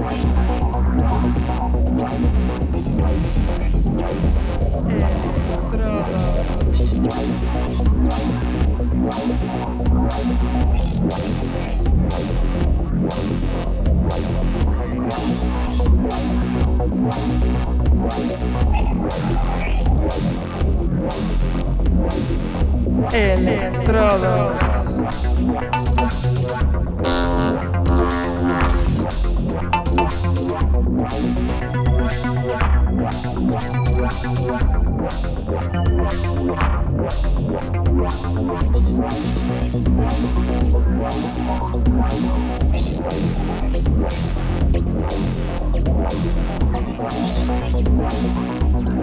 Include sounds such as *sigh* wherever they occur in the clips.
Estrada. Electrodos.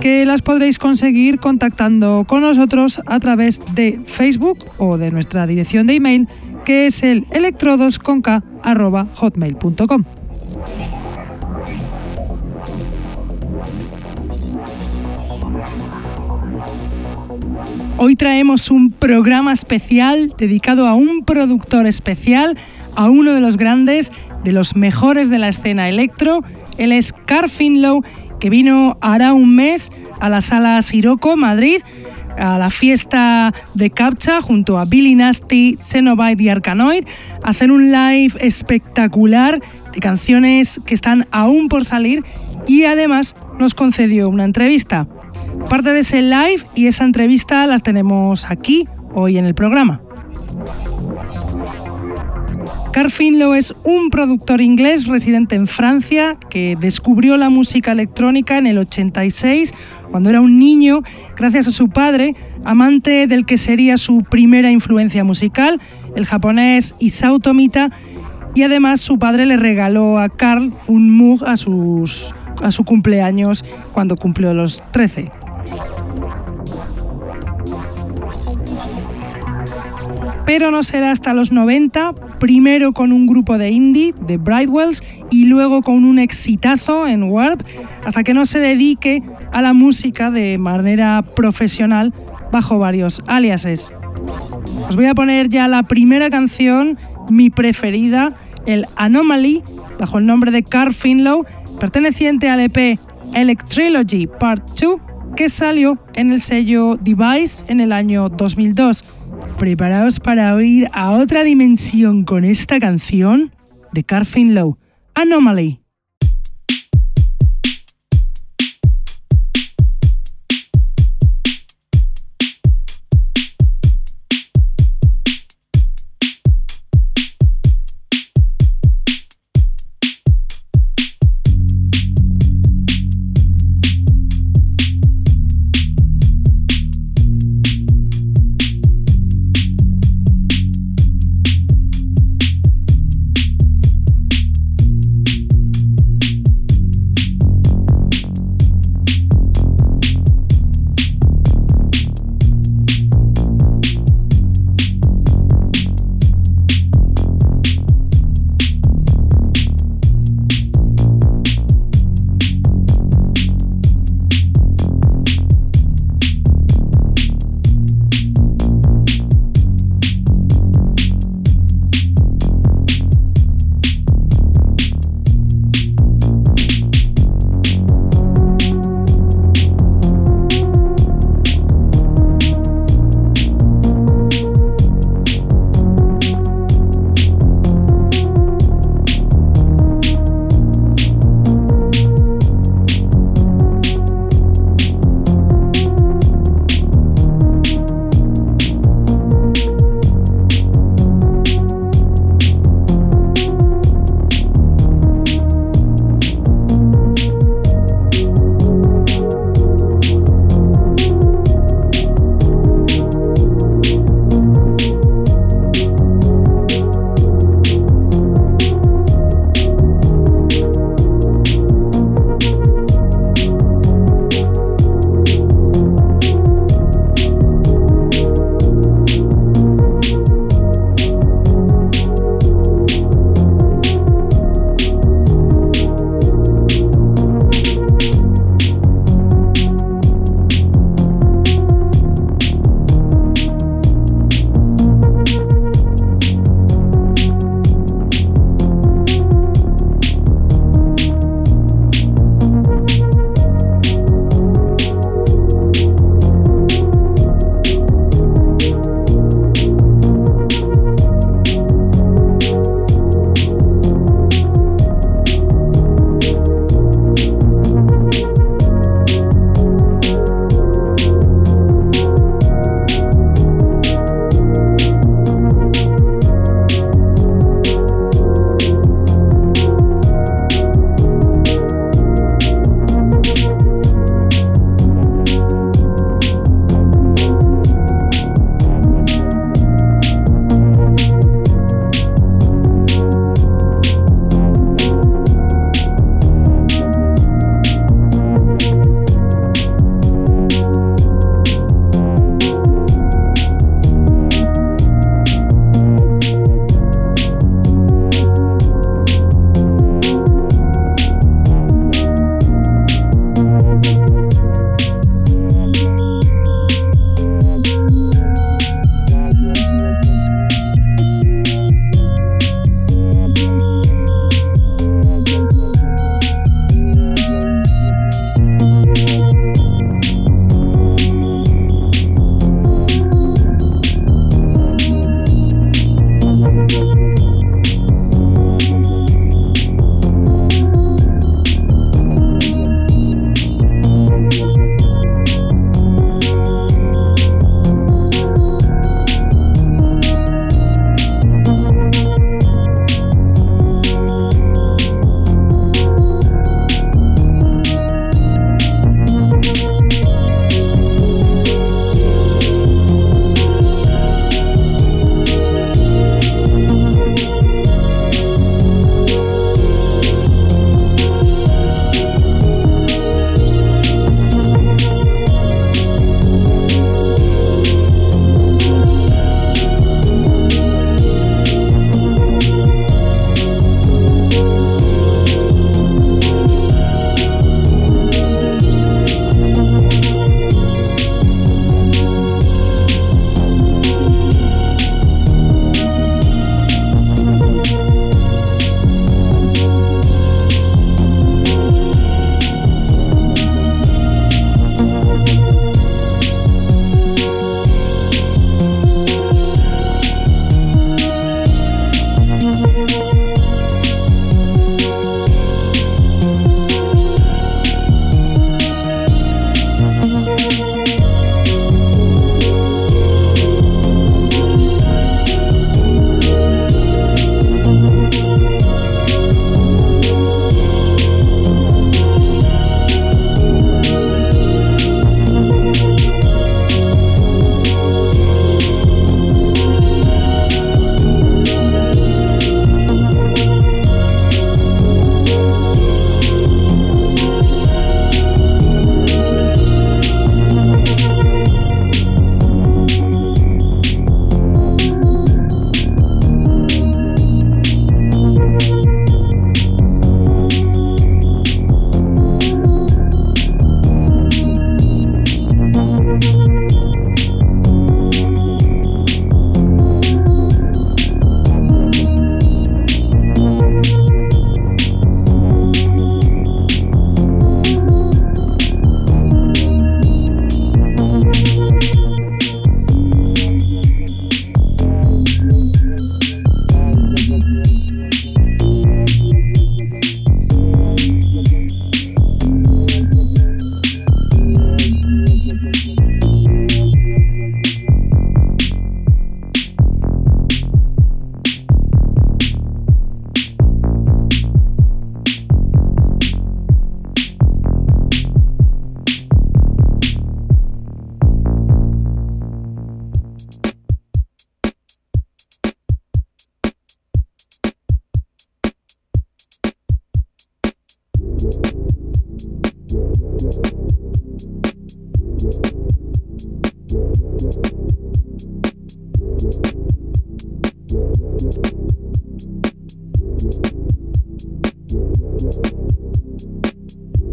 que las podréis conseguir contactando con nosotros a través de Facebook o de nuestra dirección de email que es el electrodosconk.hotmail.com. Hoy traemos un programa especial dedicado a un productor especial, a uno de los grandes, de los mejores de la escena electro. Él es Carl Finlow que vino hará un mes a la sala Siroco, Madrid, a la fiesta de Captcha junto a Billy Nasty, Xenobite y Arcanoid, hacer un live espectacular de canciones que están aún por salir y además nos concedió una entrevista. Parte de ese live y esa entrevista las tenemos aquí hoy en el programa. Carl Finlow es un productor inglés residente en Francia que descubrió la música electrónica en el 86 cuando era un niño gracias a su padre, amante del que sería su primera influencia musical, el japonés Isao Tomita, y además su padre le regaló a Carl un Moog a, a su cumpleaños cuando cumplió los 13. pero no será hasta los 90, primero con un grupo de indie, de Brightwells, y luego con un exitazo en Warp, hasta que no se dedique a la música de manera profesional bajo varios aliases. Os voy a poner ya la primera canción, mi preferida, el Anomaly, bajo el nombre de Carl Finlow, perteneciente al EP Electrilogy Part 2, que salió en el sello Device en el año 2002 preparaos para oír a otra dimensión con esta canción de Carfin Low, Anomaly.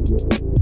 Después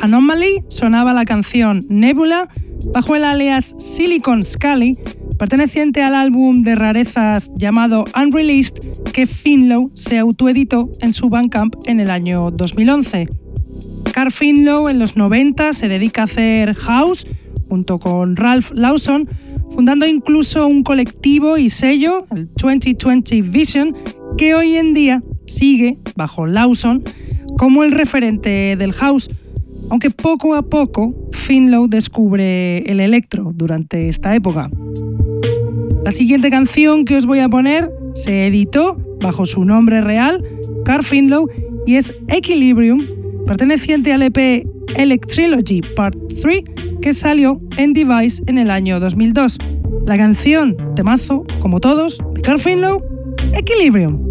Anomaly sonaba la canción Nebula bajo el alias Silicon Scully, perteneciente al álbum de rarezas llamado Unreleased que Finlow se autoeditó en su Bandcamp en el año 2011. Carl Finlow en los 90 se dedica a hacer house junto con Ralph Lawson, fundando incluso un colectivo y sello, el 2020 Vision, que hoy en día sigue, bajo Lawson, como el referente del house, aunque poco a poco Finlow descubre el electro durante esta época. La siguiente canción que os voy a poner se editó bajo su nombre real, Carl Finlow, y es Equilibrium, perteneciente al EP Electrilogy Part 3, que salió en Device en el año 2002. La canción, temazo, como todos, de Carl Finlow, Equilibrium.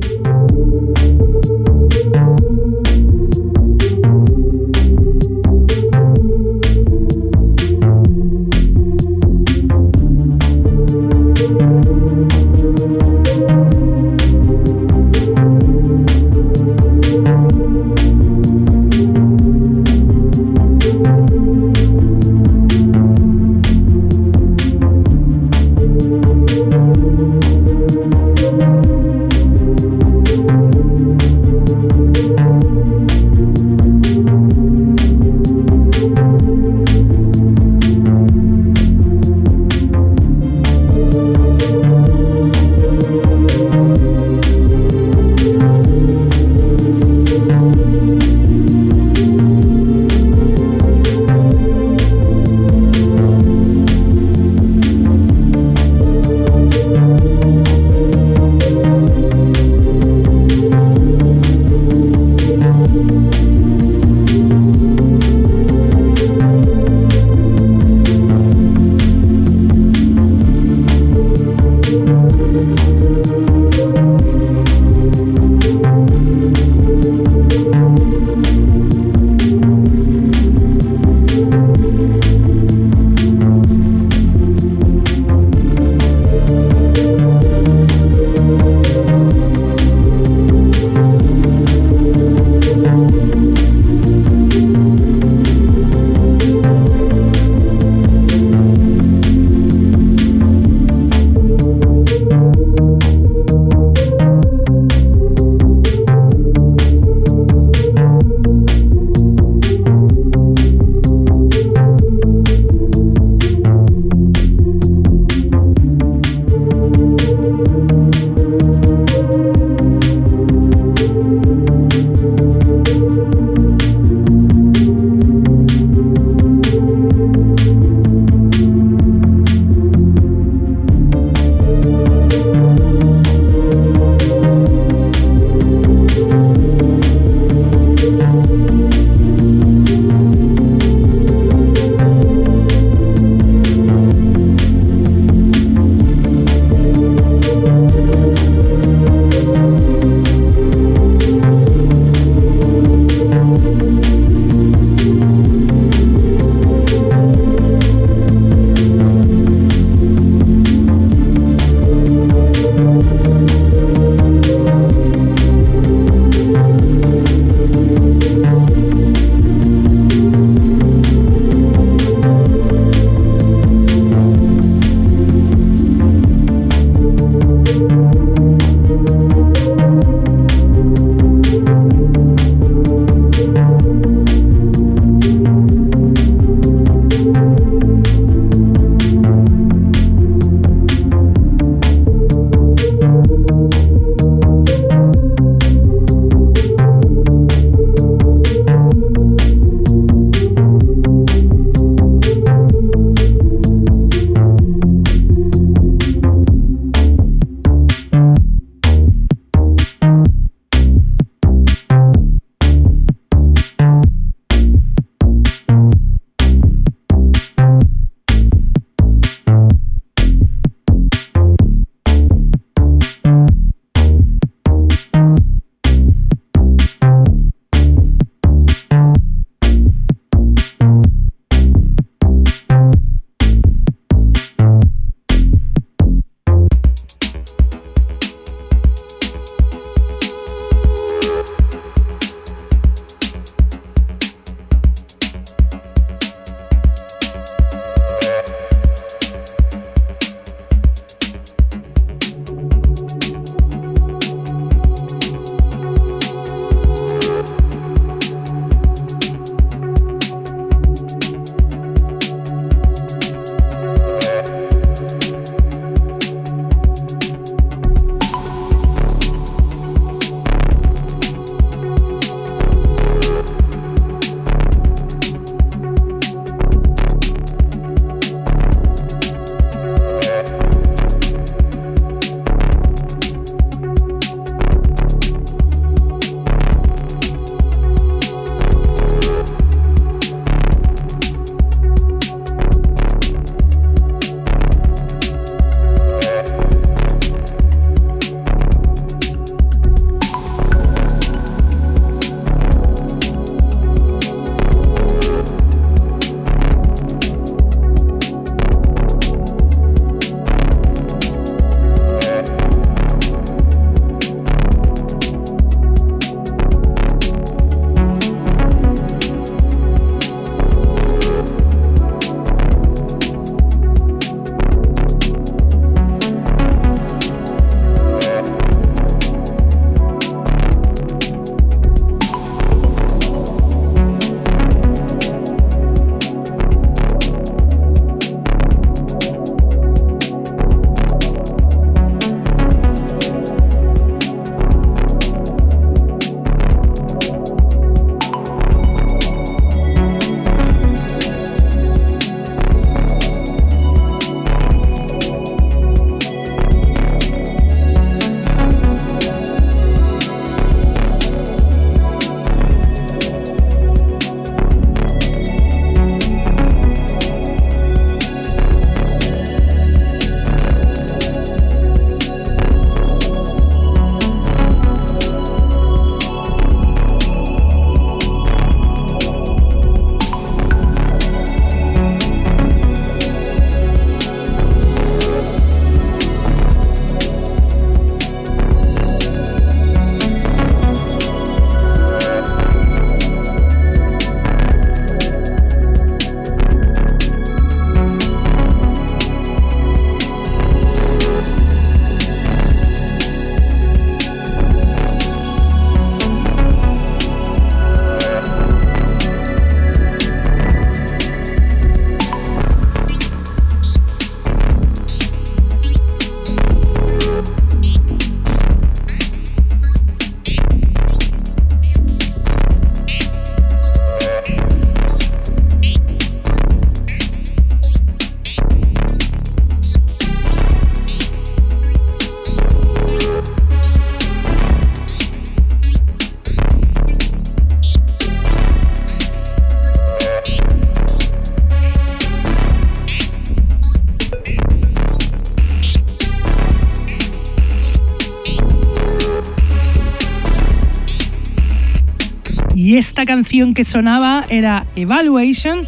Canción que sonaba era Evaluation,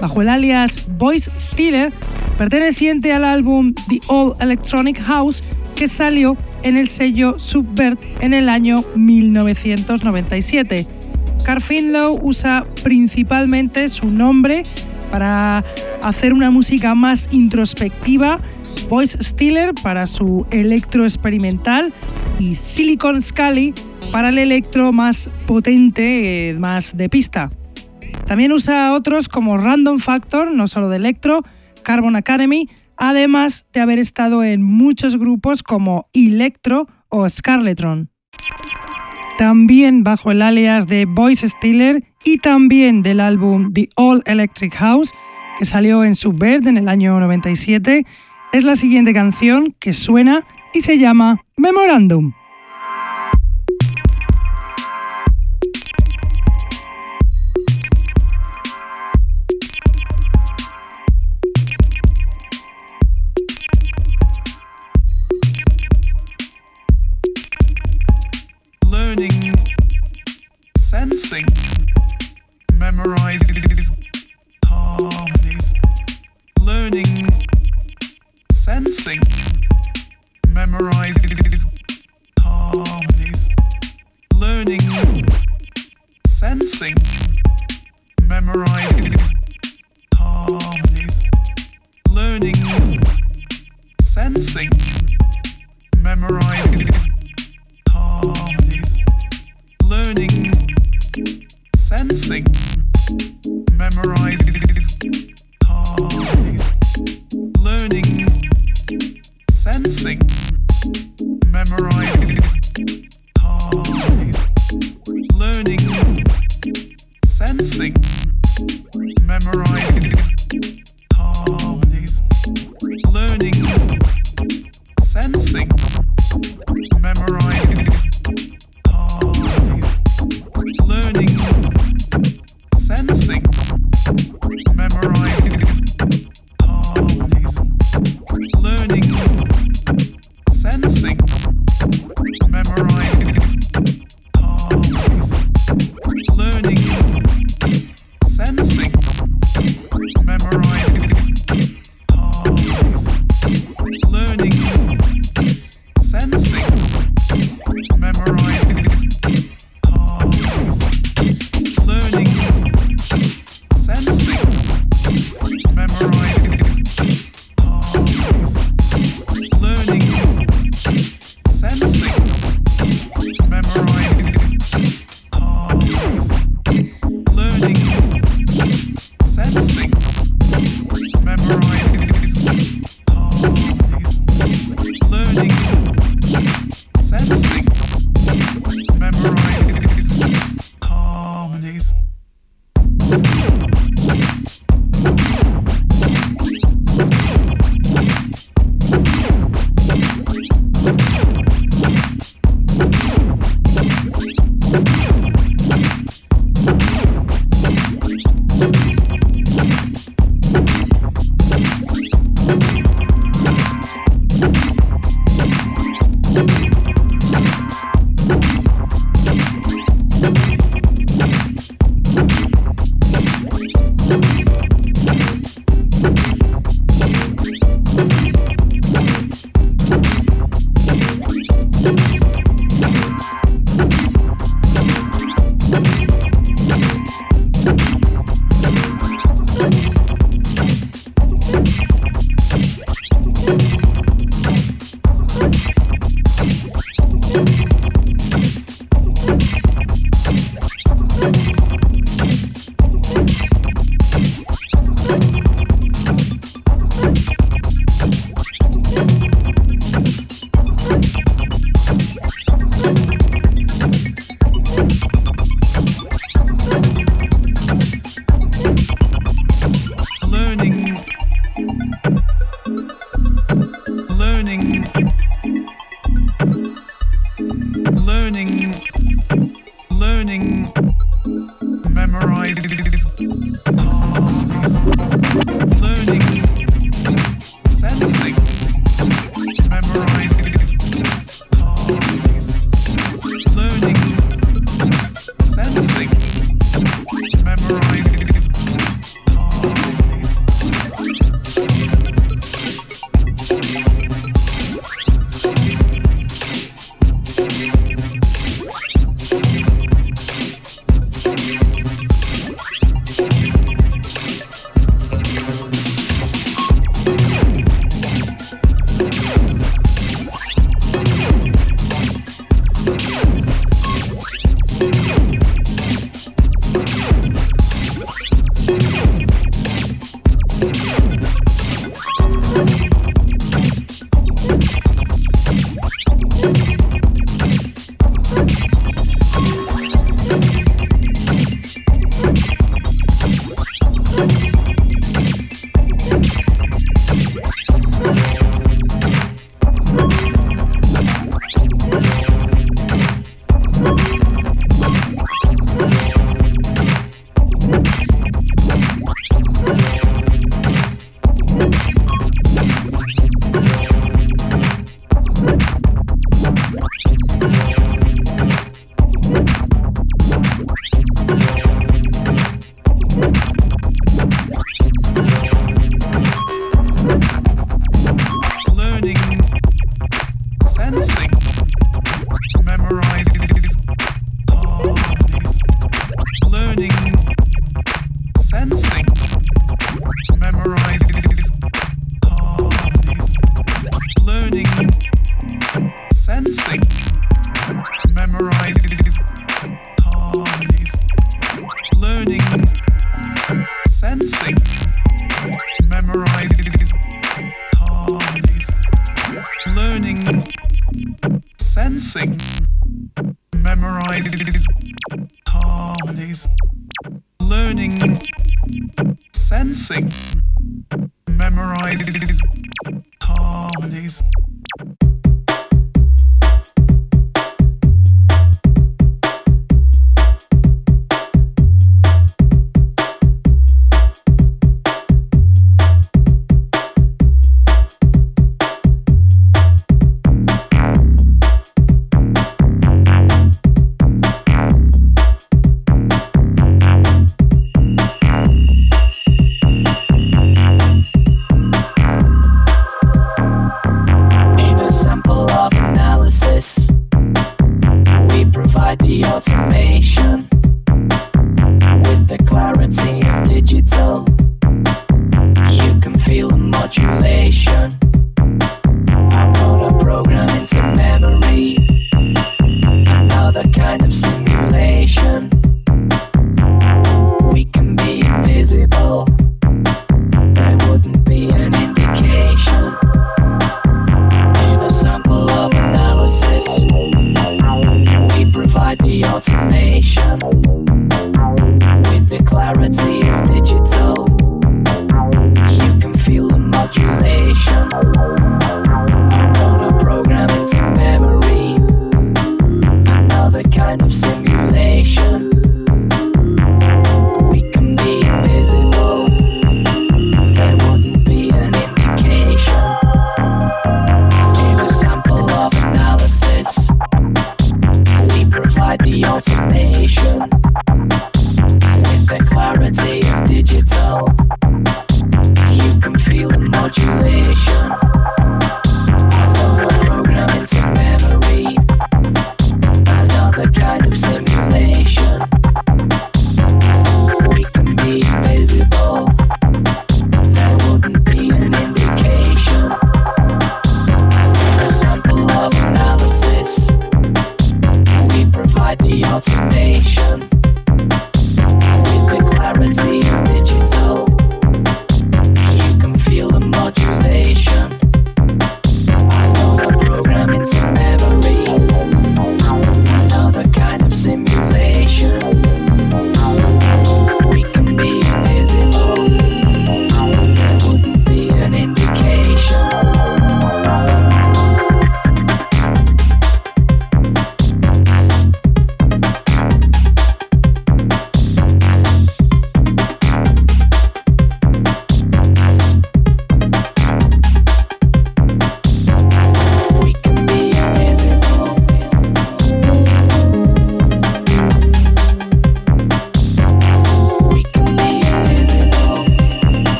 bajo el alias Voice Stealer, perteneciente al álbum The All Electronic House, que salió en el sello Subvert en el año 1997. Carfinlow usa principalmente su nombre para hacer una música más introspectiva, Voice Stealer para su electro experimental y Silicon Scully para el electro más potente, eh, más de pista. También usa otros como Random Factor, no solo de electro, Carbon Academy, además de haber estado en muchos grupos como Electro o Scarletron. También bajo el alias de Voice Stealer y también del álbum The All Electric House, que salió en Subvert en el año 97, es la siguiente canción que suena y se llama Memorandum. Sensing, memorizes harmonies, learning, sensing, memorizes harmonies, learning, sensing, memorizes harmonies, learning, sensing, memorizes memorizing harmonies, learning, sensing, memorizing learning, sensing,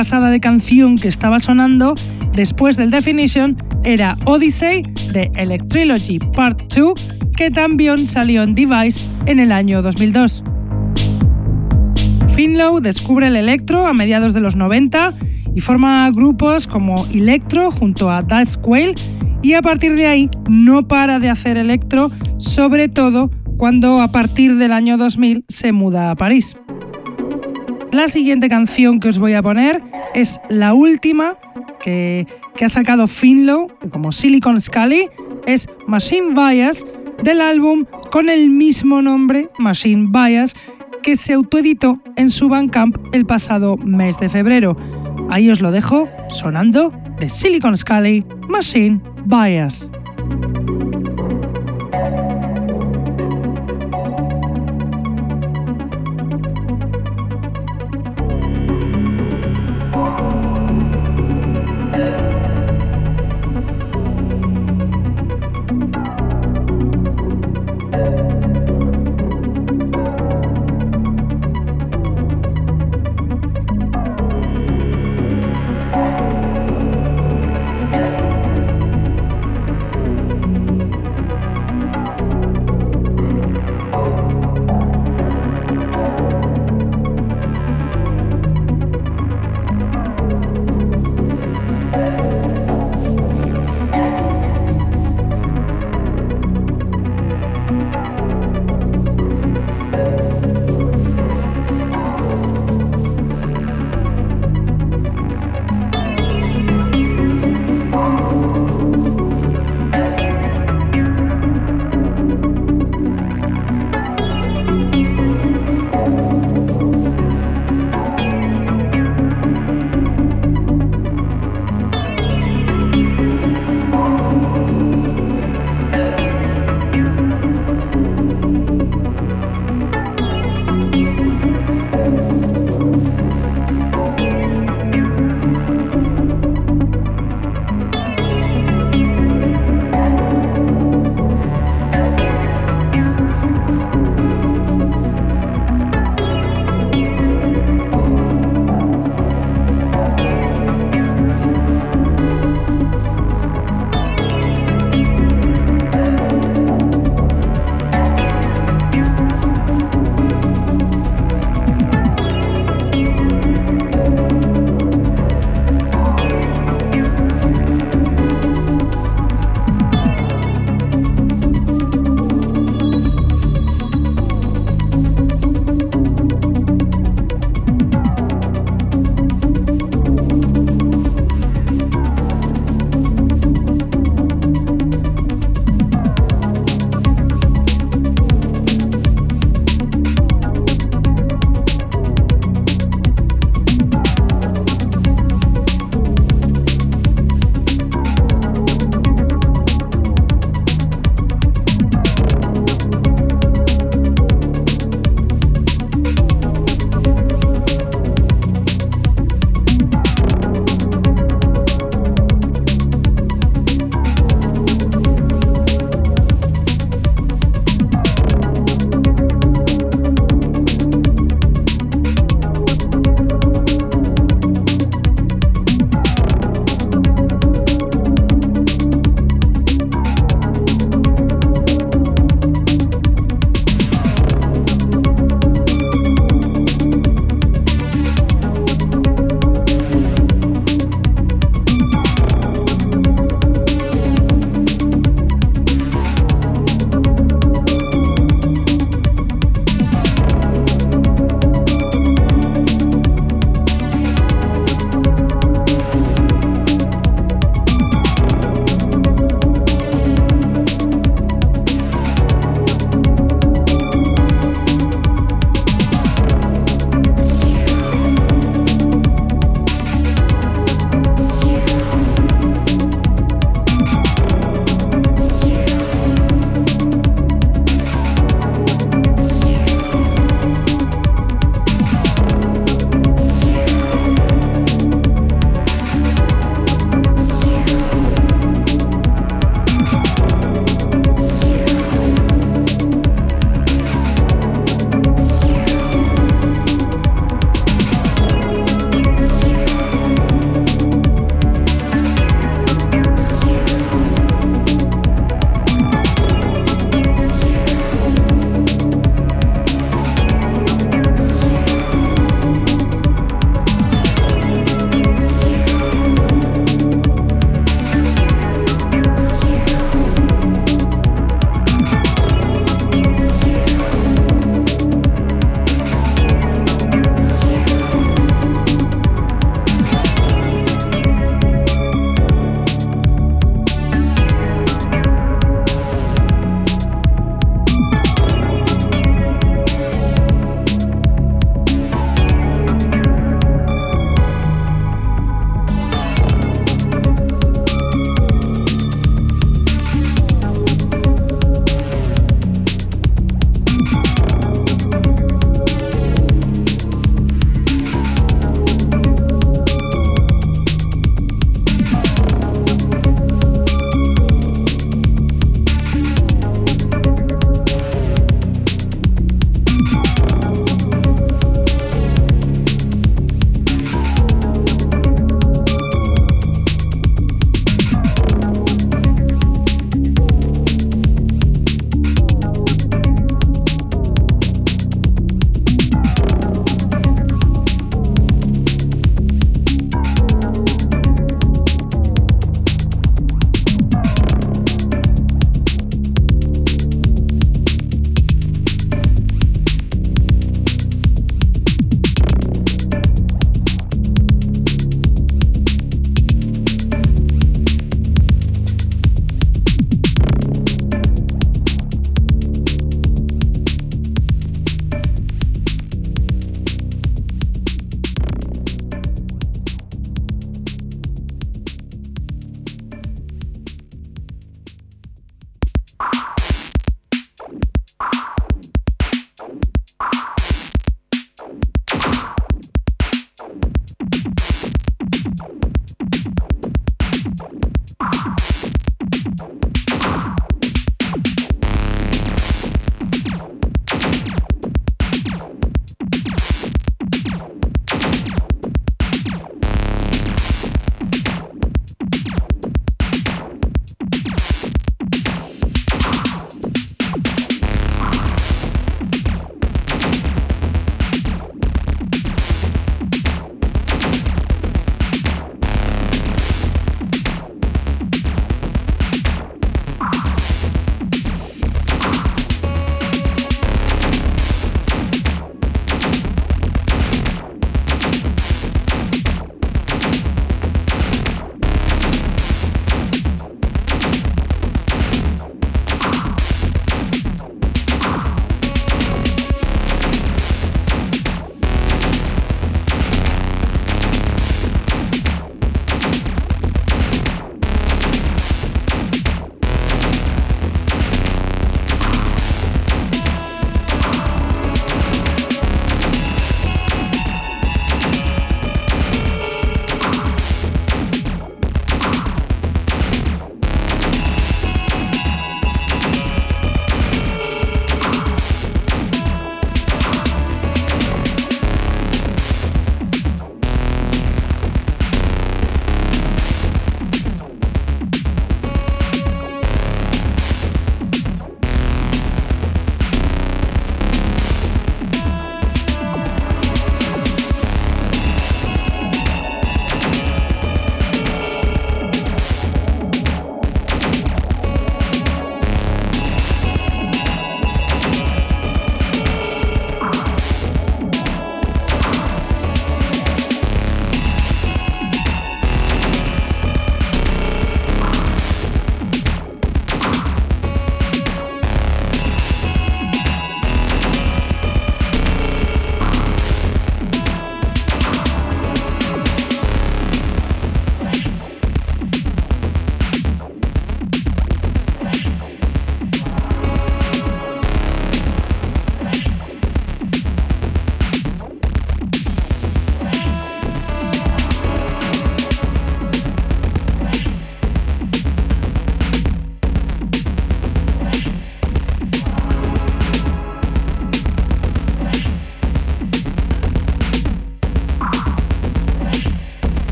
pasada de canción que estaba sonando después del Definition era Odyssey de Electrilogy Part 2, que también salió en Device en el año 2002. Finlow descubre el electro a mediados de los 90 y forma grupos como Electro junto a Dutch Quail y a partir de ahí no para de hacer electro, sobre todo cuando a partir del año 2000 se muda a París. La siguiente canción que os voy a poner es la última que, ha sacado Finlow, como Silicon Scully, es Machine Bias del álbum con el mismo nombre, Machine Bias, que se autoeditó en su Bandcamp el pasado mes de febrero. Ahí os lo dejo sonando de Silicon Scully Machine Bias.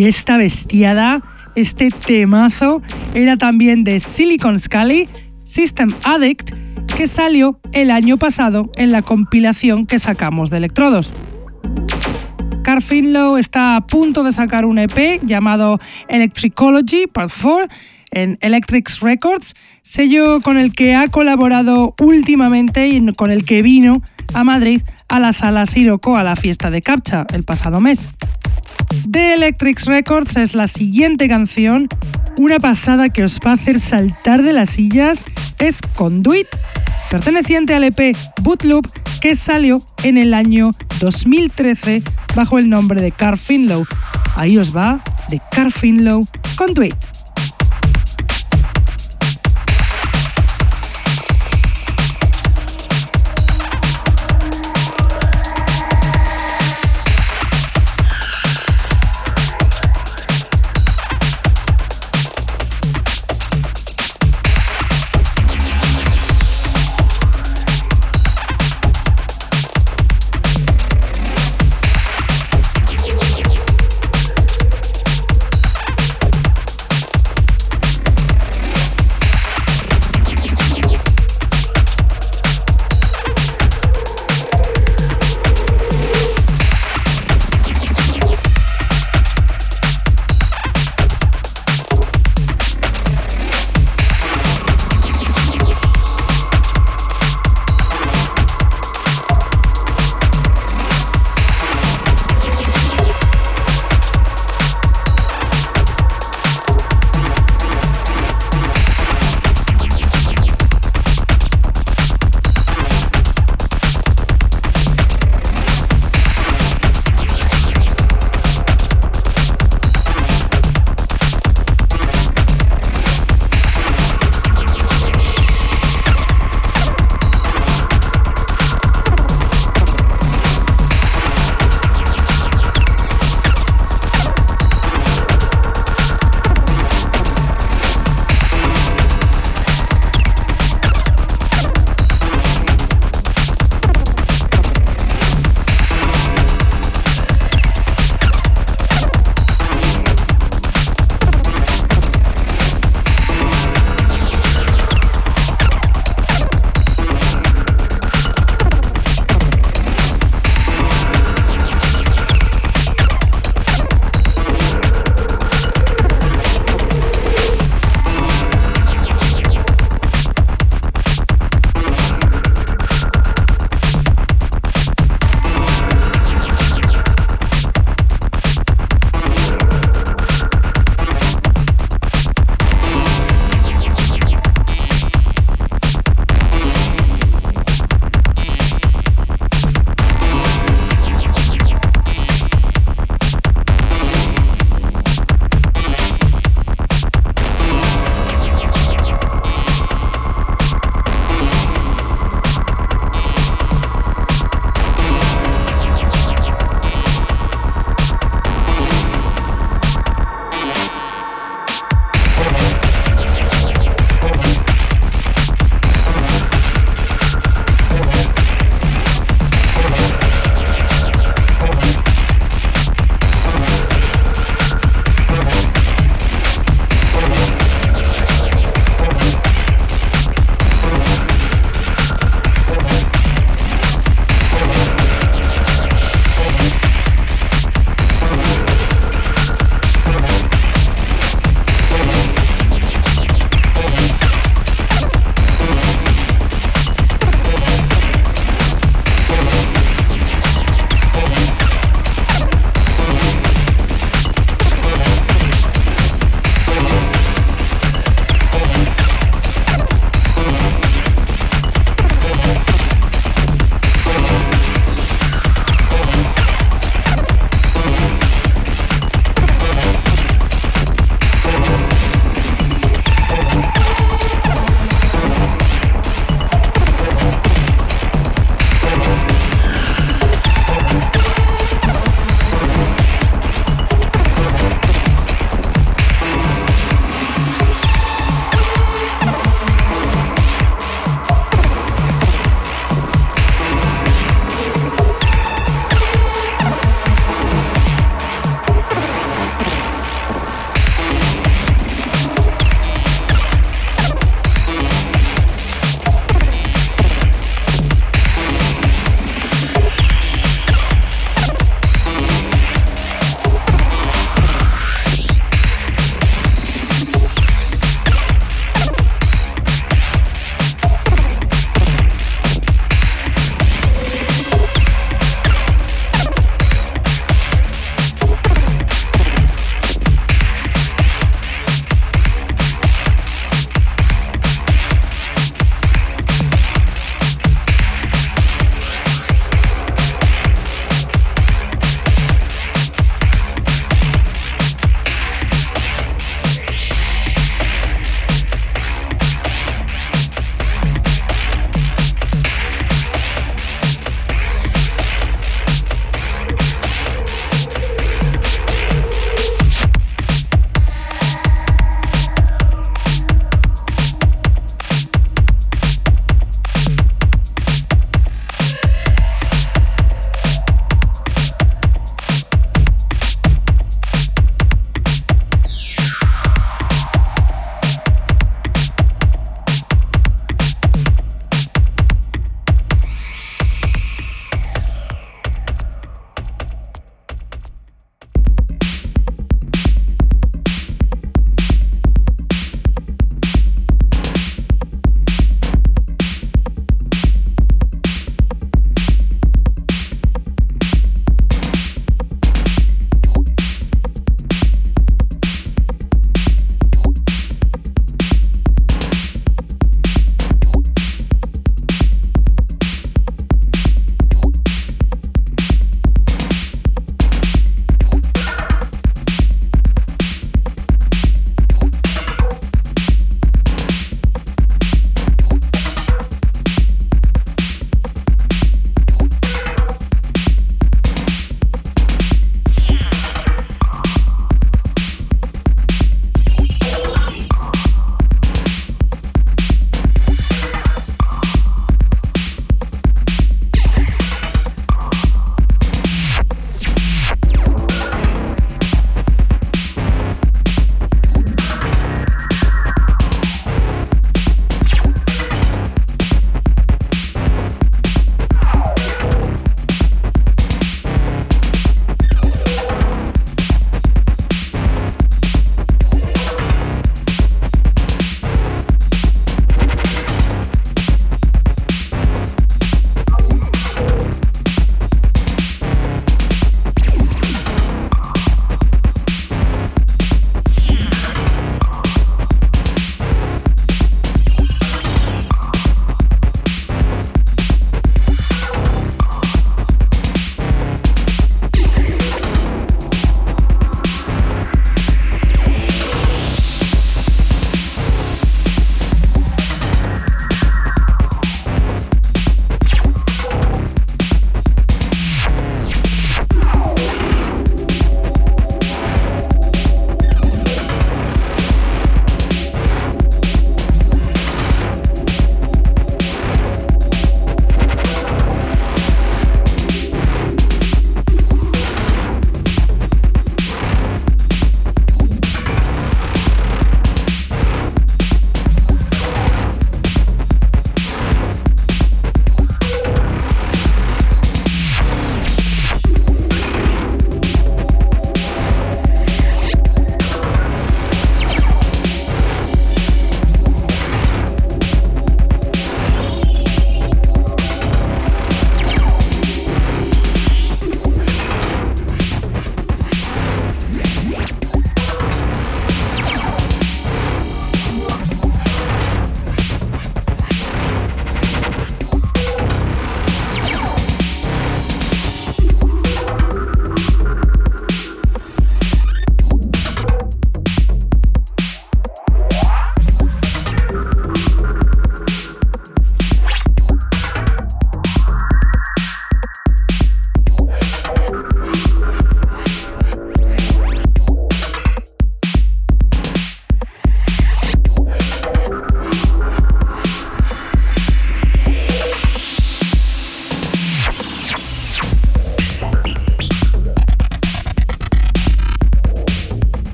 Y esta bestiada, este temazo, era también de Silicon Scully, System Addict, que salió el año pasado en la compilación que sacamos de Electrodos. Carl Finlow está a punto de sacar un EP llamado Electricology Part 4 en Electrics Records, sello con el que ha colaborado últimamente y con el que vino a Madrid a la sala Siroco a la fiesta de Captcha el pasado mes. De Electrics Records es la siguiente canción, una pasada que os va a hacer saltar de las sillas, es Conduit, perteneciente al EP Bootloop que salió en el año 2013 bajo el nombre de Car Finlow. Ahí os va de Car Finlow Conduit.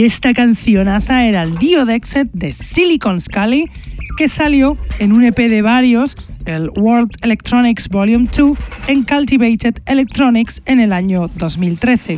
Y esta cancionaza era el Dio Dexet de Silicon Scully, que salió en un EP de varios, el World Electronics Volume 2, en Cultivated Electronics en el año 2013.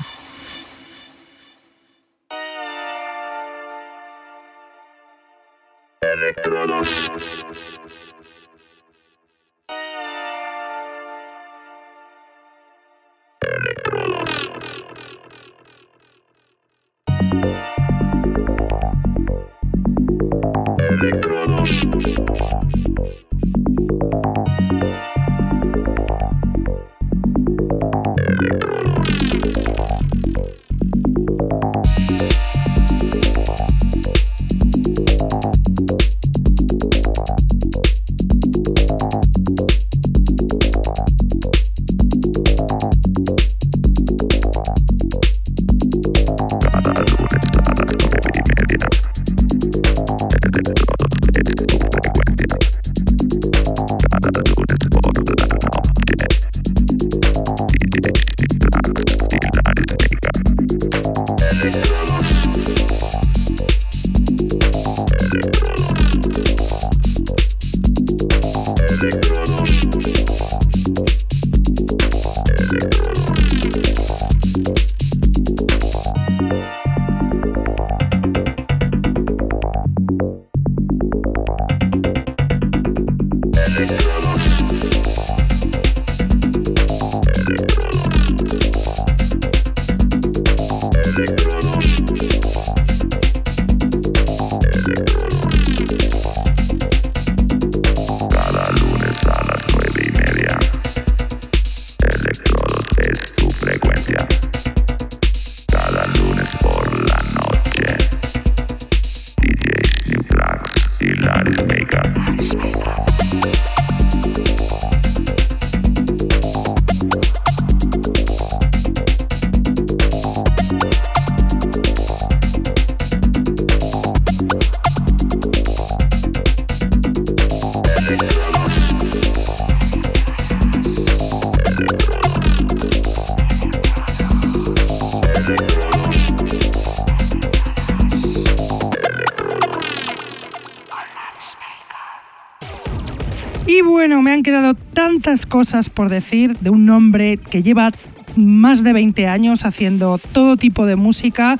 Tantas cosas por decir de un hombre que lleva más de 20 años haciendo todo tipo de música,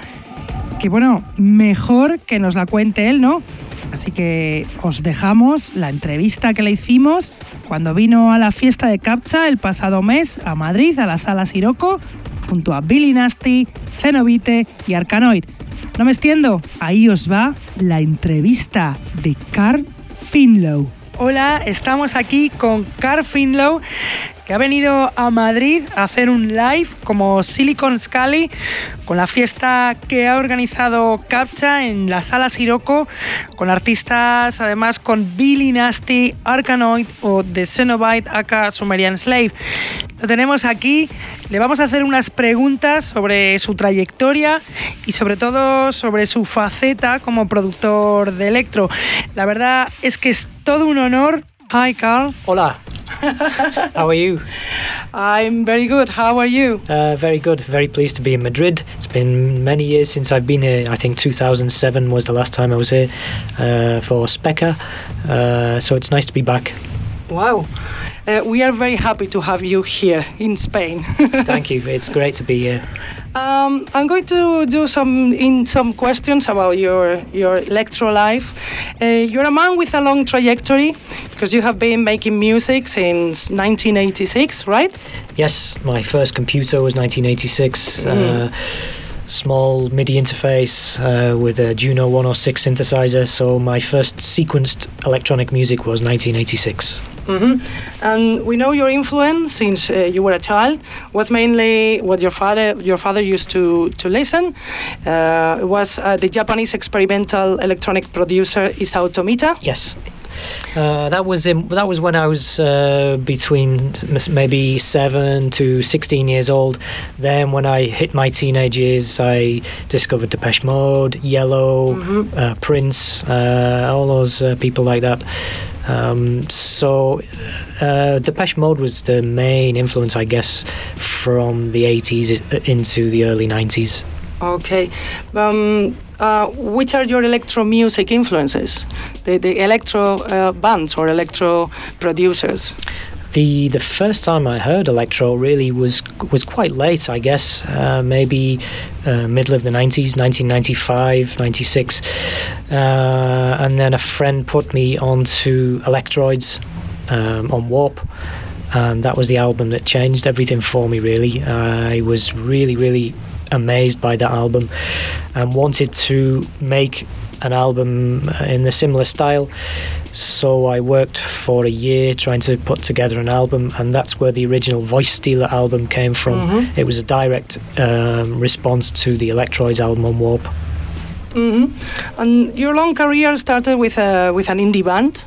que bueno, mejor que nos la cuente él, ¿no? Así que os dejamos la entrevista que le hicimos cuando vino a la fiesta de Captcha el pasado mes a Madrid, a la sala Siroco, junto a Billy Nasty, Zenobite y Arcanoid. No me extiendo, ahí os va la entrevista de Carl Finlow. Hola, estamos aquí con Carl Finlow, que ha venido a Madrid a hacer un live como Silicon Scully con la fiesta que ha organizado Captcha en la sala Siroco, con artistas además con Billy Nasty, Arkanoid o The Cenobite aka Sumerian Slave. Lo tenemos aquí, le vamos a hacer unas preguntas sobre su trayectoria y sobre todo sobre su faceta como productor de electro. La verdad es que es todo un honor. Hi, Carl. Hola. *laughs* How are you? I'm very good. How are you? Uh, very good. Very pleased to be in Madrid. It's been many years since I've been here. I think 2007 was the last time I was here uh, for Speca. Uh, so it's nice to be back. Wow. Uh, we are very happy to have you here in Spain. *laughs* Thank you. It's great to be here. Um, I'm going to do some in some questions about your your electro life. Uh, you're a man with a long trajectory because you have been making music since 1986, right? Yes, my first computer was 1986. Mm. Uh, small MIDI interface uh, with a Juno 106 synthesizer. So my first sequenced electronic music was 1986. Mm-hmm. And we know your influence since uh, you were a child was mainly what your father your father used to to listen. Uh, was uh, the Japanese experimental electronic producer Isao Tomita. Yes. Uh, that was in, that was when I was uh, between maybe seven to sixteen years old. Then, when I hit my teenage years, I discovered Depeche Mode, Yellow, mm-hmm. uh, Prince, uh, all those uh, people like that. Um, so, uh, Depeche Mode was the main influence, I guess, from the 80s into the early 90s. Okay. Um, uh, which are your electro music influences? The, the electro uh, bands or electro producers? The the first time I heard electro really was was quite late, I guess, uh, maybe uh, middle of the 90s, 1995, 96. Uh, and then a friend put me onto Elecktroids um, on Warp. And that was the album that changed everything for me, really. I was really, really amazed by that album and wanted to make an album in a similar style. So I worked for a year trying to put together an album, and that's where the original Voice Stealer album came from. Mhm. It was a direct um, response to the Elecktroids album on Warp. hmm And your long career started with a, with an indie band,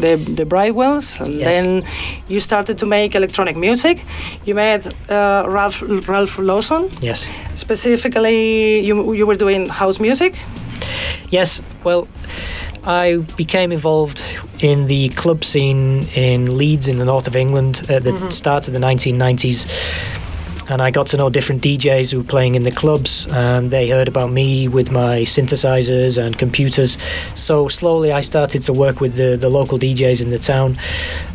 the the Brightwells, and Yes. then you started to make electronic music. You met uh, Ralph Ralph Lawson. Yes. Specifically, you you were doing house music. Yes, well, I became involved in the club scene in Leeds in the north of England at the start of the 1990s. And I got to know different DJs who were playing in the clubs, and they heard about me with my synthesizers and computers. So slowly I started to work with the, the local DJs in the town.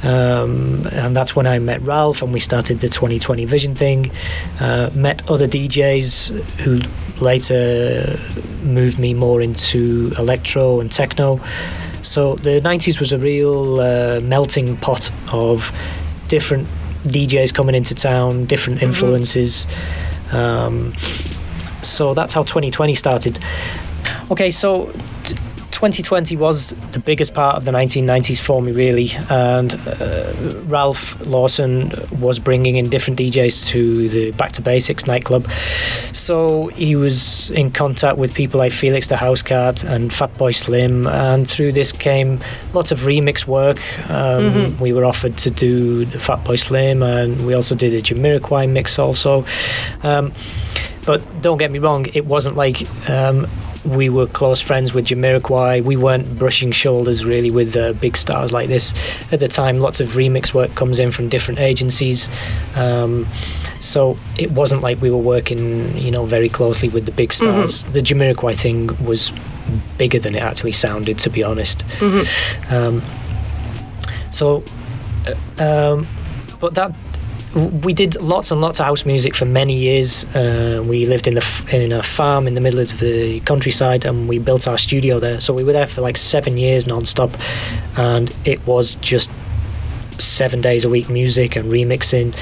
Um, and that's when I met Ralph, and we started the 2020 Vision thing. Uh, met other DJs who later moved me more into electro and techno. So the 90s was a real uh, melting pot of different DJs coming into town, different influences. Um, so that's how 2020 started. Okay, so 2020 was the biggest part of the 1990s for me, really. And uh, Ralph Lawson was bringing in different DJs to the Back to Basics nightclub. So he was in contact with people like Felix the Housecat and Fatboy Slim. And through this came lots of remix work. Um, We were offered to do the Fatboy Slim, and we also did a Jamiroquai mix also. Um, but don't get me wrong, it wasn't like um, we were close friends with Jamiroquai. We weren't brushing shoulders really with uh, big stars like this. At the time, lots of remix work comes in from different agencies. Um, so it wasn't like we were working, you know, very closely with the big stars. The Jamiroquai thing was bigger than it actually sounded, to be honest. Um, so, uh, um, but that we did lots and lots of house music for many years. Uh, we lived in the f- in a farm in the middle of the countryside, and we built our studio there. So we were there for like seven years non-stop, and it was just seven days a week music and remixing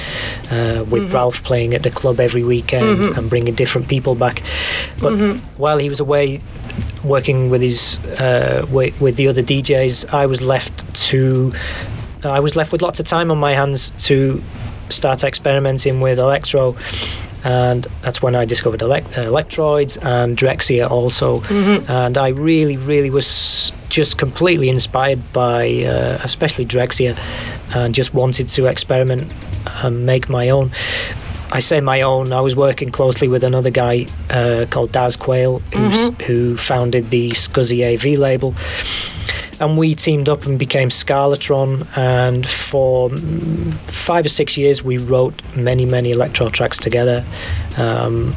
uh, with Ralph playing at the club every weekend and bringing different people back. But while he was away working with his uh, wi- with the other DJs, I was left to I was left with lots of time on my hands to start experimenting with electro. And that's when I discovered elect- uh, Elecktroids and Drexciya also. And I really, really was just completely inspired by, uh, especially Drexciya, and just wanted to experiment and make my own. I say my own. I was working closely with another guy uh, called Daz Quayle, who's, who founded the Scuzzy AV label, and we teamed up and became Scarletron. And for five or six years, we wrote many, many electro tracks together. Um,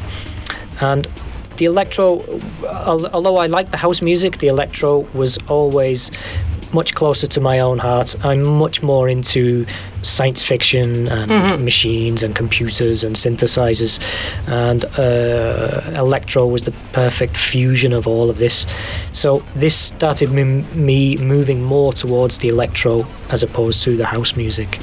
and the electro, although I like the house music, the electro was always much closer to my own heart. I'm much more into science fiction and machines and computers and synthesizers, and uh, electro was the perfect fusion of all of this. So this started me, me moving more towards the electro as opposed to the house music.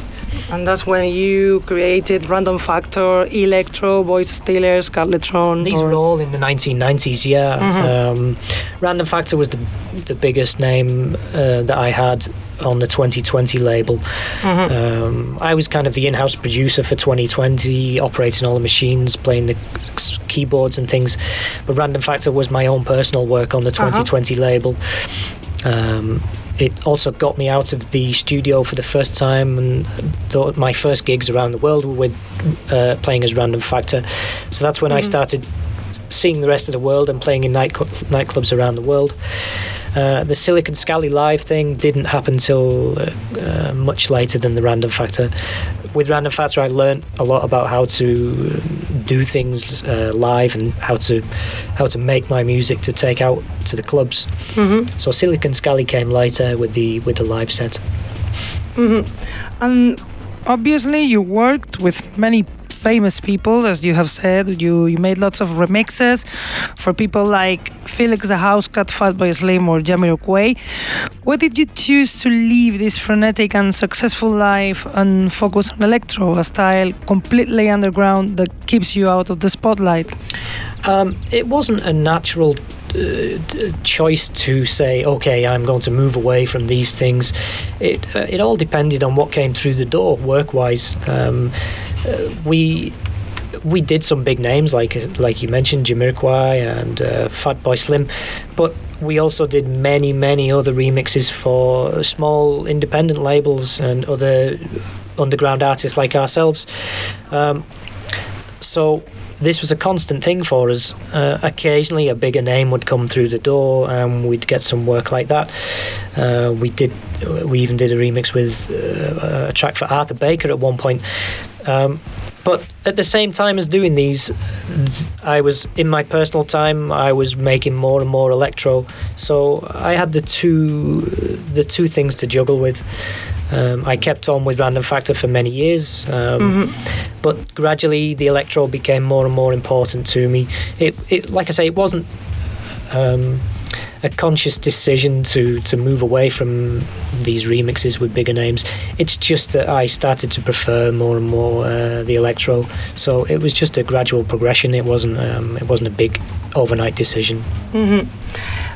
And that's when you created Random Factor, Electro, Voice Stealers, Scarletron. These were all in the 1990s, yeah. Um, Random Factor was the, the biggest name uh, that I had on the 2020 label. Um, I was kind of the in house producer for 2020, operating all the machines, playing the keyboards and things. But Random Factor was my own personal work on the 2020 label. Um, it also got me out of the studio for the first time, and th- my first gigs around the world were with uh, playing as Random Factor. So that's when I started seeing the rest of the world and playing in night nightclubs around the world. Uh, the Silicon Scally live thing didn't happen till uh, uh, much later than the Random Factor. With Random Factor, I learned a lot about how to um, do things uh, live and how to how to make my music to take out to the clubs. hmm So Silicon Scally came later with the with the live set. hmm And obviously, you worked with many famous people, as you have said. You you made lots of remixes for people like Felix the House Cat, Fatboy Slim, or Jamiroquai. Why did you choose to leave this frenetic and successful life and focus on electro, a style completely underground that keeps you out of the spotlight? Um, it wasn't a natural choice to say, okay, I'm going to move away from these things. It uh, it all depended on what came through the door, work-wise. Um, uh, we we did some big names like like you mentioned, Jamiroquai and uh, Fatboy Slim, but we also did many many other remixes for small independent labels and other underground artists like ourselves. Um, so this was a constant thing for us. Uh, occasionally, a bigger name would come through the door, and we'd get some work like that. Uh, we did. We even did a remix with uh, a track for Arthur Baker at one point. Um, but at the same time as doing these, I was in my personal time. I was making more and more electro, so I had the two the two things to juggle with. Um, I kept on with Random Factor for many years, um, but gradually the electro became more and more important to me. It, it like I say, it wasn't um, a conscious decision to to move away from these remixes with bigger names. It's just that I started to prefer more and more uh, the electro. So it was just a gradual progression. It wasn't um, it wasn't a big overnight decision. hmm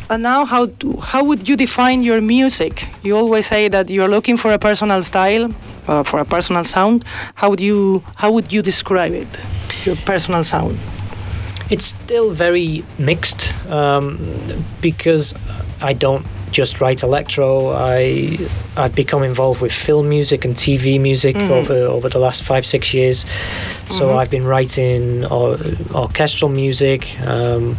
And now, how do, how would you define your music? You always say that you're looking for a personal style, uh, for a personal sound. How would you how would you describe it? Your personal sound. It's still very mixed um, because I don't just write electro. I I've become involved with film music and TV music Mhm. over over the last five six years. So Mhm. I've been writing or, orchestral music, um,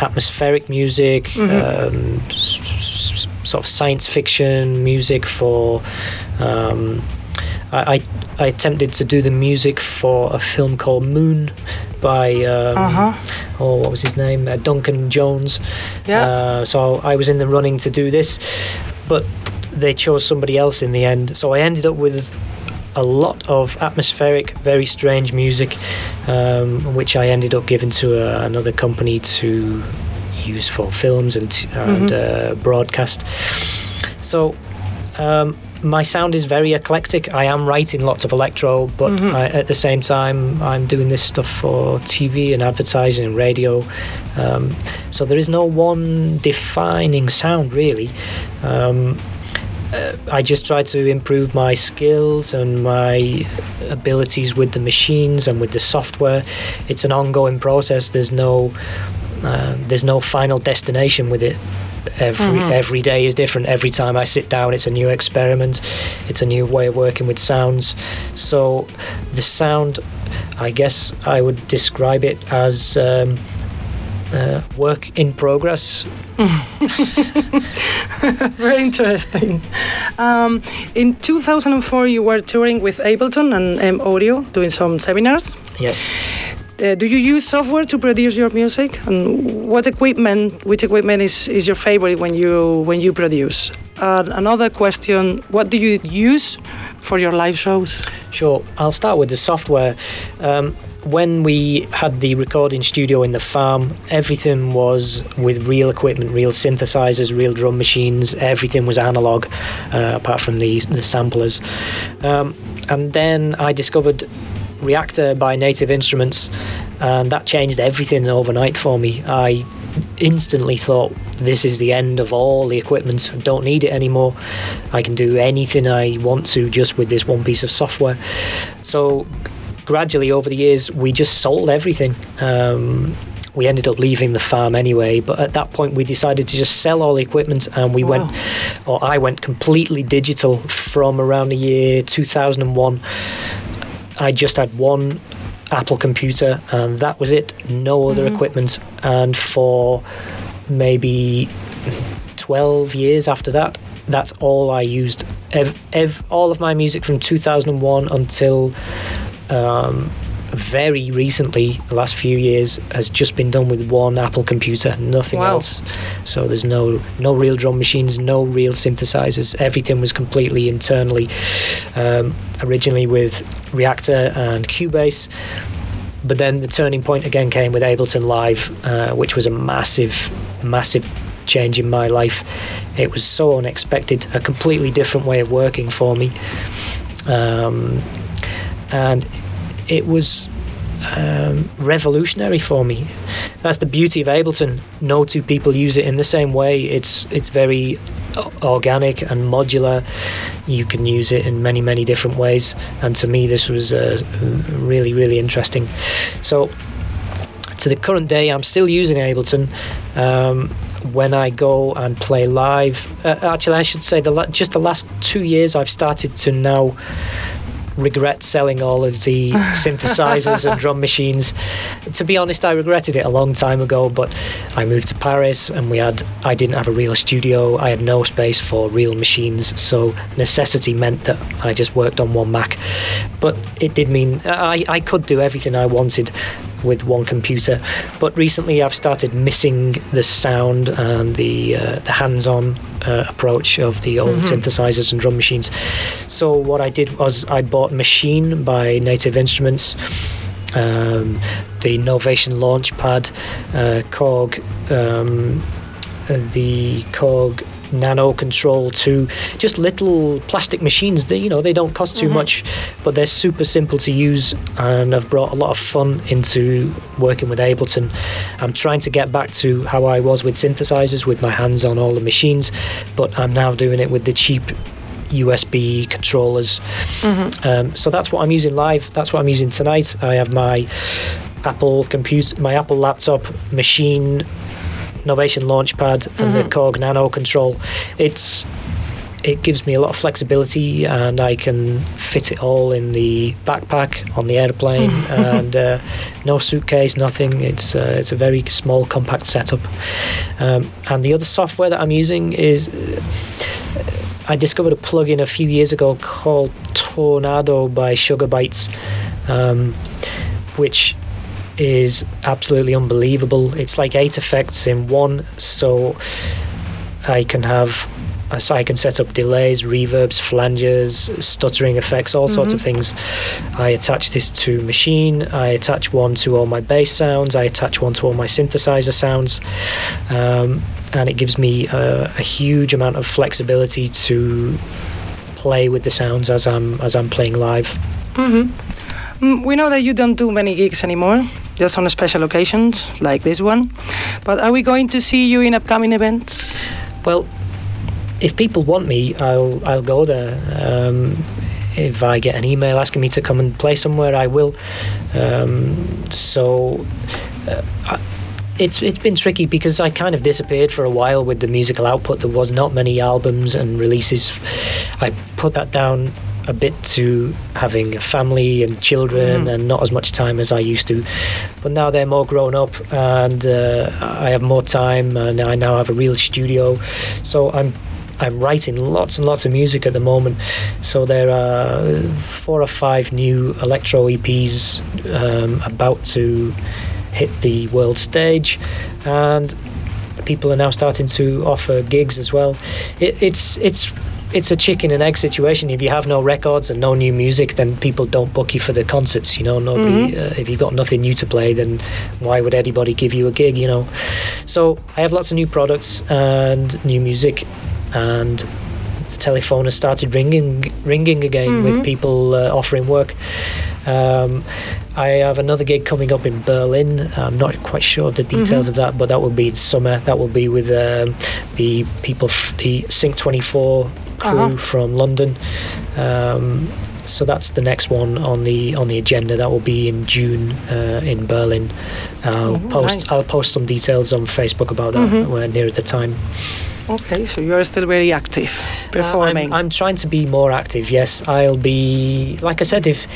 atmospheric music, Mhm. um, s- s- sort of science fiction music for. Um, I, I I attempted to do the music for a film called Moon by um, Uh huh. oh what was his name uh, Duncan Jones. Yeah. Uh, so I was in the running to do this, but they chose somebody else in the end. So I ended up with a lot of atmospheric, very strange music, um, which I ended up giving to uh, another company to use for films and, t- and uh, broadcast. So um, my sound is very eclectic. I am writing lots of electro, but Mhm. I, at the same time, I'm doing this stuff for TV and advertising and radio. Um, so there is no one defining sound really. Um, uh, I just try to improve my skills and my abilities with the machines and with the software. It's an ongoing process. There's no uh, there's no final destination with it. Every Mhm. every day is different. Every time I sit down, it's a new experiment. It's a new way of working with sounds. So the sound, I guess, I would describe it as um, uh, work in progress. *laughs* Very interesting. Um, in 2004, you were touring with Ableton and M Audio, doing some seminars. Yes. Uh, do you use software to produce your music? And what equipment, which equipment is, is your favorite when you when you produce? Uh, another question: What do you use for your live shows? Sure. I'll start with the software. Um, when we had the recording studio in the farm, everything was with real equipment, real synthesizers, real drum machines. Everything was analog, uh, apart from the the samplers. Um, and then I discovered Reaktor by Native Instruments, and that changed everything overnight for me. I instantly thought this is the end of all the equipment. I don't need it anymore. I can do anything I want to just with this one piece of software. So gradually over the years, we just sold everything. Um, we ended up leaving the farm anyway, but at that point we decided to just sell all the equipment and we Wow. went, or I went completely digital from around the year 2001. I just had one Apple computer and that was it, no other equipment. And for maybe 12 years after that, that's all I used. Ev- ev- all of my music from 2001 until um, very recently, the last few years, has just been done with one Apple computer, nothing Wow. else. So there's no no real drum machines, no real synthesizers. Everything was completely internally. Um, originally with Reaktor and Cubase, but then the turning point again came with Ableton Live, uh, which was a massive, massive change in my life. It was so unexpected, a completely different way of working for me, um, and it was um, revolutionary for me. That's the beauty of Ableton. No two people use it in the same way. It's it's very organic and modular. You can use it in many many different ways. And to me, this was uh, really really interesting. So to the current day, I'm still using Ableton. Um, when I go and play live, uh, actually, I should say the la- just the last two years, I've started to now regret selling all of the *laughs* synthesizers and drum machines. To be honest, I regretted it a long time ago, but I moved to Paris and we had I didn't have a real studio. I had no space for real machines, so necessity meant that I just worked on one Mac. But it did mean I, I could do everything I wanted with one computer. But recently, I've started missing the sound and the uh, the hands-on uh, approach of the old synthesizers and drum machines. So what I did was I bought Machine by Native Instruments. Um, the Novation Launchpad, uh, Korg, um, the Korg Nano Control 2, just little plastic machines that you know they don't cost too much, but they're super simple to use and have brought a lot of fun into working with Ableton. I'm trying to get back to how I was with synthesizers, with my hands on all the machines, but I'm now doing it with the cheap USB controllers. Um, so that's what I'm using live. That's what I'm using tonight. I have my Apple computer, my Apple laptop machine, Novation Launchpad, and the Korg Nano control. It's it gives me a lot of flexibility, and I can fit it all in the backpack on the airplane, *laughs* and uh, no suitcase, nothing. It's uh, it's a very small, compact setup. Um, and the other software that I'm using is I discovered a plugin a few years ago called Turnado by Sugar Bytes, um, which is absolutely unbelievable. It's like eight effects in one, so I can have. So I can set up delays, reverbs, flanges, stuttering effects, all sorts of things. I attach this to machine. I attach one to all my bass sounds. I attach one to all my synthesizer sounds, um, and it gives me a, a huge amount of flexibility to play with the sounds as I'm as I'm playing live. Mm, we know that you don't do many gigs anymore, just on special occasions like this one. But are we going to see you in upcoming events? Well, if people want me, I'll I'll go there. Um, if I get an email asking me to come and play somewhere, I will. Um, so. Uh, I, it's it's been tricky because I kind of disappeared for a while with the musical output. There was not many albums and releases. I put that down a bit to having a family and children and not as much time as I used to. But now they're more grown up and uh, I have more time and I now have a real studio. So I'm I'm writing lots and lots of music at the moment. So there are four or five new electro EPs um, about to hit the world stage, and people are now starting to offer gigs as well. It, it's it's it's a chicken and egg situation. If you have no records and no new music, then people don't book you for the concerts. You know, nobody. Uh, if you've got nothing new to play, then why would anybody give you a gig? You know. So I have lots of new products and new music, and the telephone has started ringing ringing again with people uh, offering work. Um, I have another gig coming up in Berlin. I'm not quite sure of the details of that, but that will be in summer. That will be with um, the people, f- the Sync 24 crew Uh-huh. from London. Um, so that's the next one on the on the agenda. That will be in June uh, in Berlin. I'll Oh, post nice. I'll post some details on Facebook about that when near the time. Okay, so you are still very active, Uh, performing. I'm, I'm trying to be more active. Yes, I'll be. Like I said, if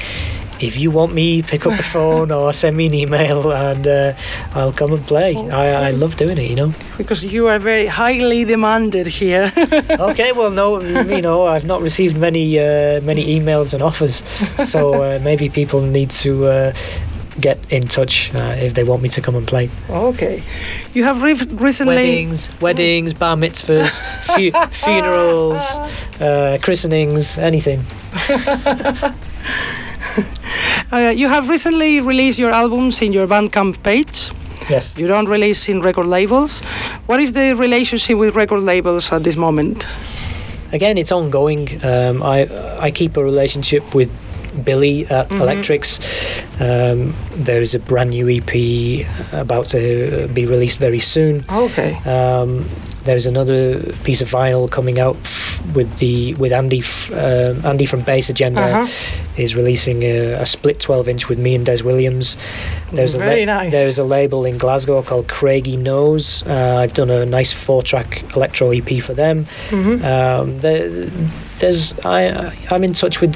if you want me, pick up the *laughs* phone or send me an email, and uh, I'll come and play. I, I love doing it, you know. Because you are very highly demanded here. *laughs* okay, well, no, you know, I've not received many uh, many emails and offers, so uh, *laughs* maybe people need to uh, get in touch uh, if they want me to come and play. okay. You have re- recently. Weddings, weddings, bar mitzvahs, fu- funerals, uh, christenings, anything. *laughs* Uh, you have recently released your albums in your Bandcamp page. Yes. You don't release in record labels. What is the relationship with record labels at this moment? Again, it's ongoing. Um, I I keep a relationship with Billy at Mhm. Electrics. Um, there is a brand new EP about to be released very soon. Okay. Um, there's another piece of vinyl coming out f- with the with Andy f- um Andy from Bass Agenda Uh-huh. is releasing a, a split 12 inch with me and Dez Williams. There's a Very nice. there's a label in Glasgow called Craigie Knowes. Uh, I've done a nice four track electro EP for them. Mhm. Um, there, there's I I'm in touch with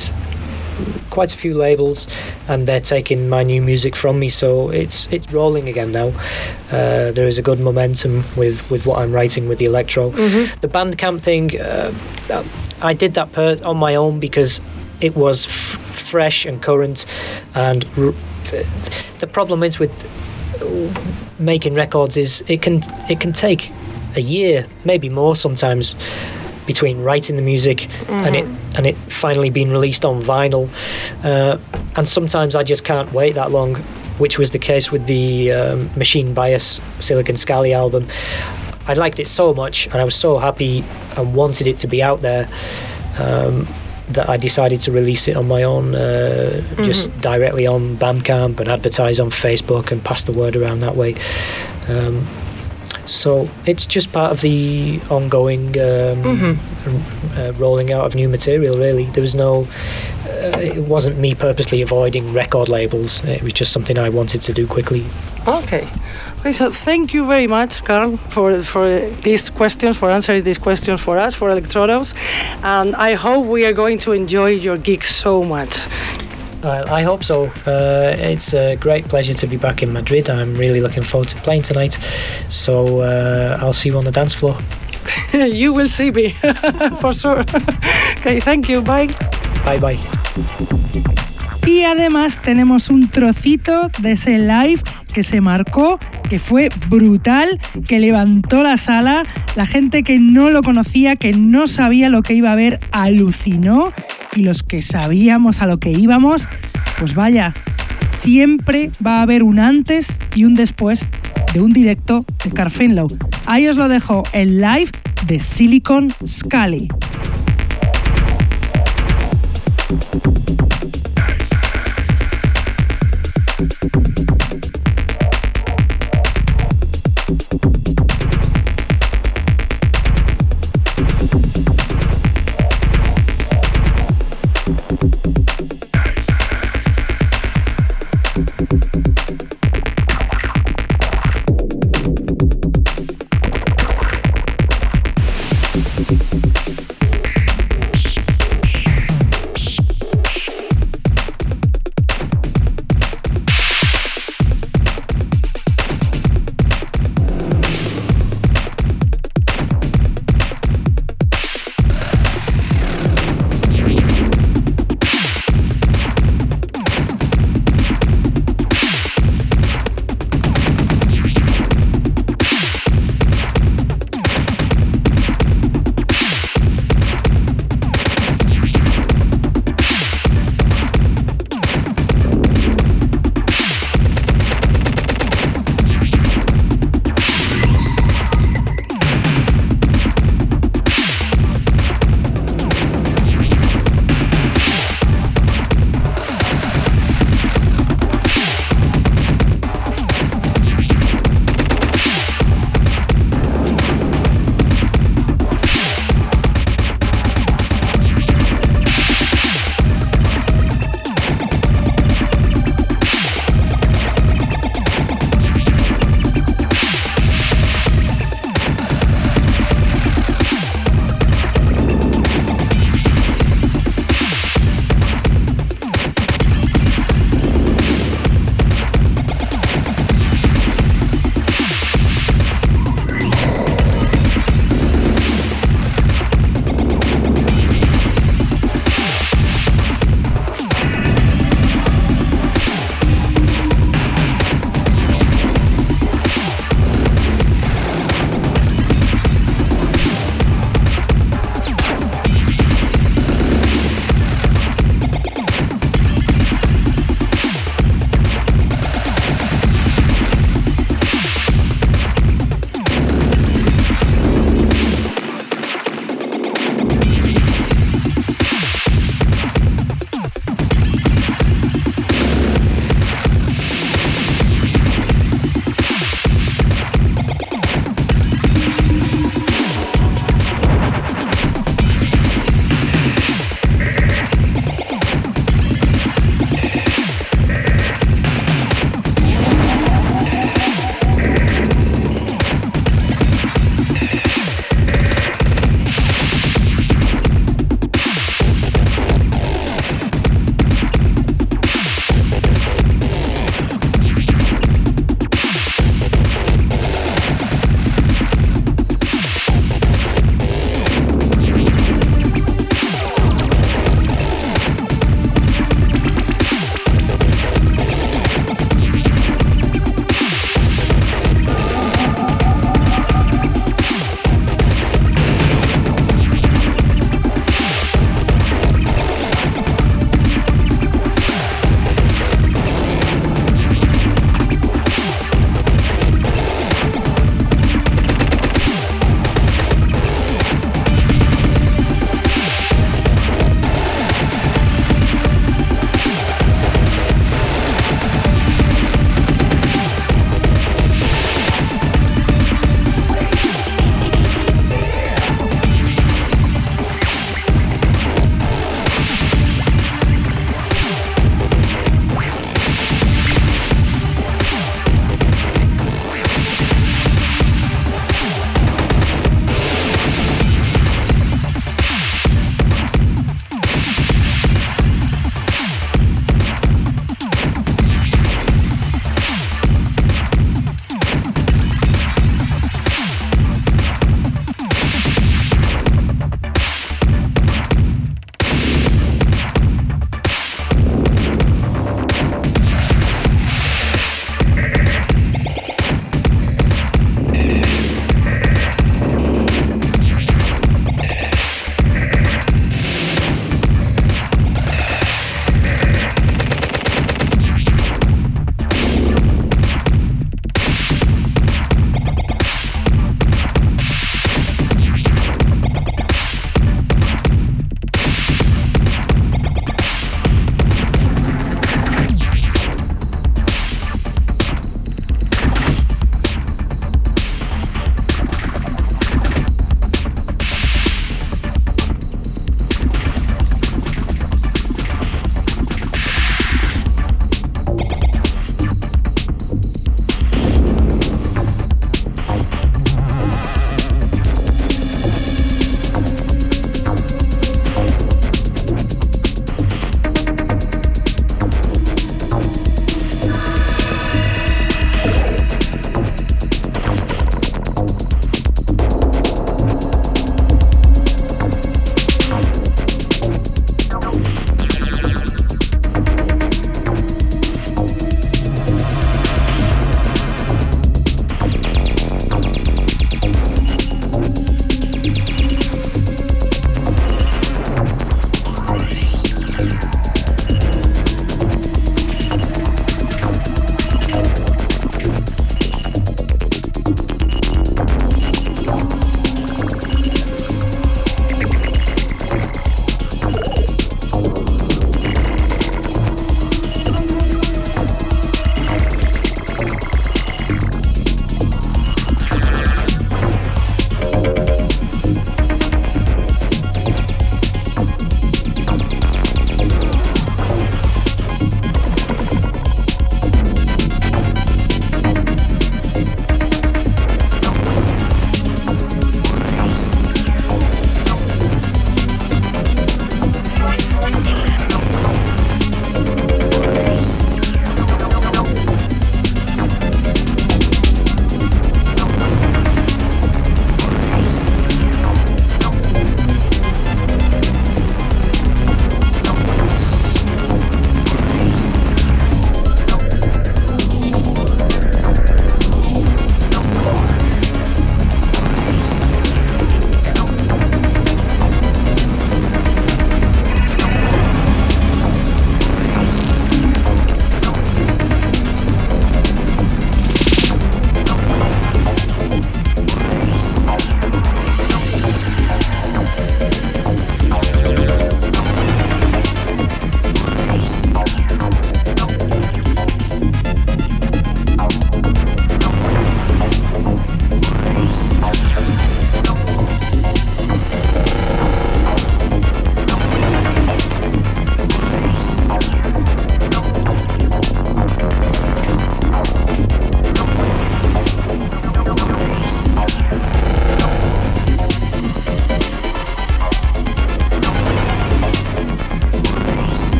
quite a few labels and they're taking my new music from me so it's it's rolling again now uh, there is a good momentum with with what I'm writing with the electro Mhm. the Bandcamp thing uh, I did that per- on my own because it was f- fresh and current and r- the problem is with making records is it can it can take a year maybe more sometimes between writing the music and it and it finally being released on vinyl. Uh, and sometimes I just can't wait that long which was the case with the um, Machine Bias Silicon Scally album. I liked it so much and I was so happy and wanted it to be out there um, that I decided to release it on my own, uh, just directly on Bandcamp and advertise on Facebook and pass the word around that way. Um, so it's just part of the ongoing um, uh, rolling out of new material. Really, there was no. Uh, it wasn't me purposely avoiding record labels. It was just something I wanted to do quickly. Okay. Okay, so thank you very much, Carl, for for these questions, for answering these questions for us, for Electrodos, and I hope we are going to enjoy your gig so much. Uh, I hope so. Uh, it's a great pleasure to be back in Madrid. I'm really looking forward to playing tonight. So uh, I'll see you on the dance floor. *laughs* you will see me, *laughs* for sure. *laughs* okay, thank you. Bye. Bye bye. Y además tenemos un trocito de ese live que se marcó, que fue brutal, que levantó la sala. La gente que no lo conocía, que no sabía lo que iba a ver, alucinó. Y los que sabíamos a lo que íbamos, pues vaya, siempre va a haber un antes y un después de un directo de Carfinlow. Ahí os lo dejo el live de Silicon Scully.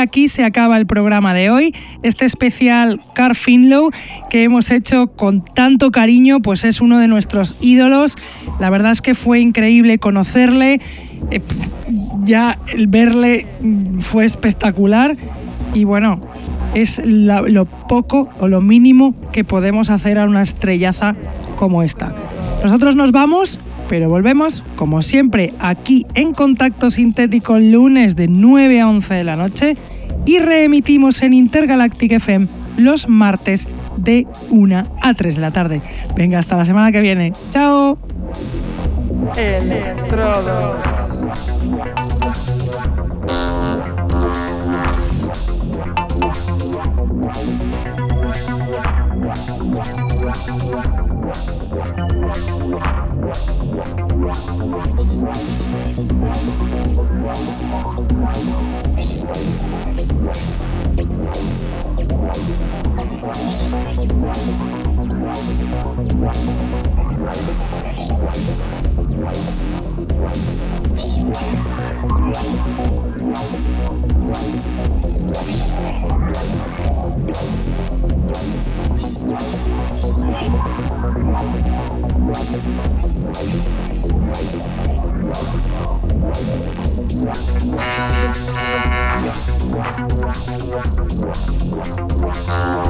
Aquí se acaba el programa de hoy, este especial Car Finlow que hemos hecho con tanto cariño, pues es uno de nuestros ídolos. La verdad es que fue increíble conocerle, eh, ya el verle mm, fue espectacular y bueno, es lo poco o lo mínimo que podemos hacer a una estrellaza como esta. Nosotros nos vamos, pero volvemos, como siempre, aquí en Contacto Sintético lunes de 9 a 11 de la noche y reemitimos en Intergalactic FM los martes de 1 a 3 de la tarde. Venga, hasta la semana que viene. ¡Chao! Wow.